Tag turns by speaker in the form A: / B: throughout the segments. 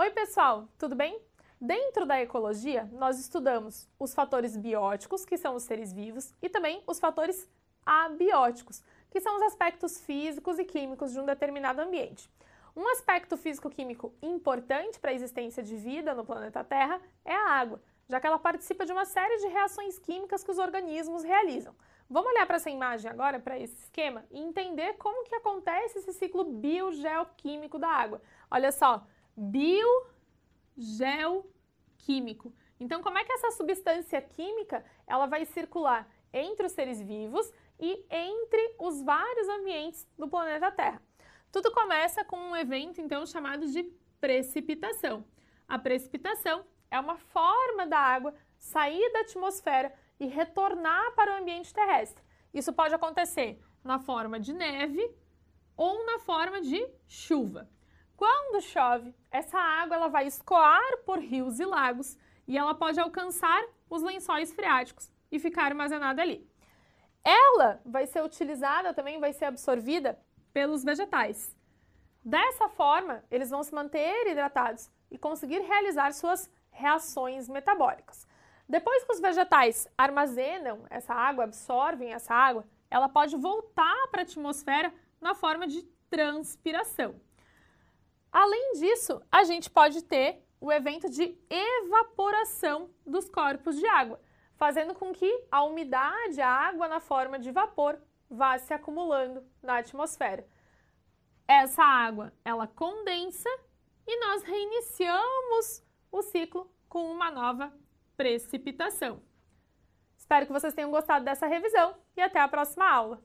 A: Oi, pessoal, tudo bem? Dentro da ecologia, nós estudamos os fatores bióticos, que são os seres vivos, e também os fatores abióticos, que são os aspectos físicos e químicos de um determinado ambiente. Um aspecto físico-químico importante para a existência de vida no planeta Terra é a água, já que ela participa de uma série de reações químicas que os organismos realizam. Vamos olhar para essa imagem agora, para esse esquema, e entender como que acontece esse ciclo biogeoquímico da água. Olha só, biogeoquímico. Então, como é que essa substância química ela vai circular entre os seres vivos e entre os vários ambientes do planeta Terra? Tudo começa com um evento, então, chamado de precipitação. A precipitação é uma forma da água sair da atmosfera e retornar para o ambiente terrestre. Isso pode acontecer na forma de neve ou na forma de chuva. Quando chove, essa água ela vai escoar por rios e lagos e ela pode alcançar os lençóis freáticos e ficar armazenada ali. Ela vai ser utilizada também, vai ser absorvida pelos vegetais. Dessa forma, eles vão se manter hidratados e conseguir realizar suas reações metabólicas. Depois que os vegetais armazenam essa água, absorvem essa água, ela pode voltar para a atmosfera na forma de transpiração. Além disso, a gente pode ter o evento de evaporação dos corpos de água, fazendo com que a umidade, a água na forma de vapor, vá se acumulando na atmosfera. Essa água, ela condensa e nós reiniciamos o ciclo com uma nova precipitação. Espero que vocês tenham gostado dessa revisão e até a próxima aula.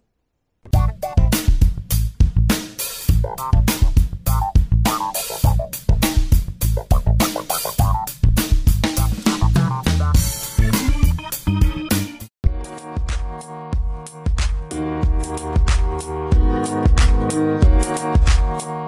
A: you